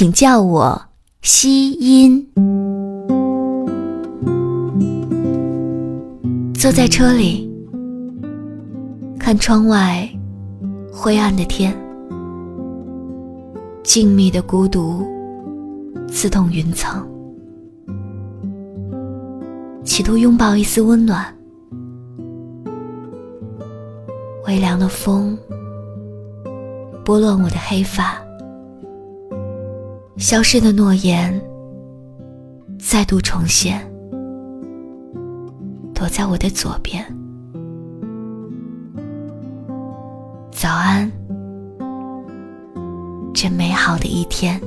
请叫我希音。坐在车里，看窗外灰暗的天，静谧的孤独刺痛云层，企图拥抱一丝温暖。微凉的风拨乱我的黑发。消失的诺言再度重现，躲在我的左边。早安，这美好的一天。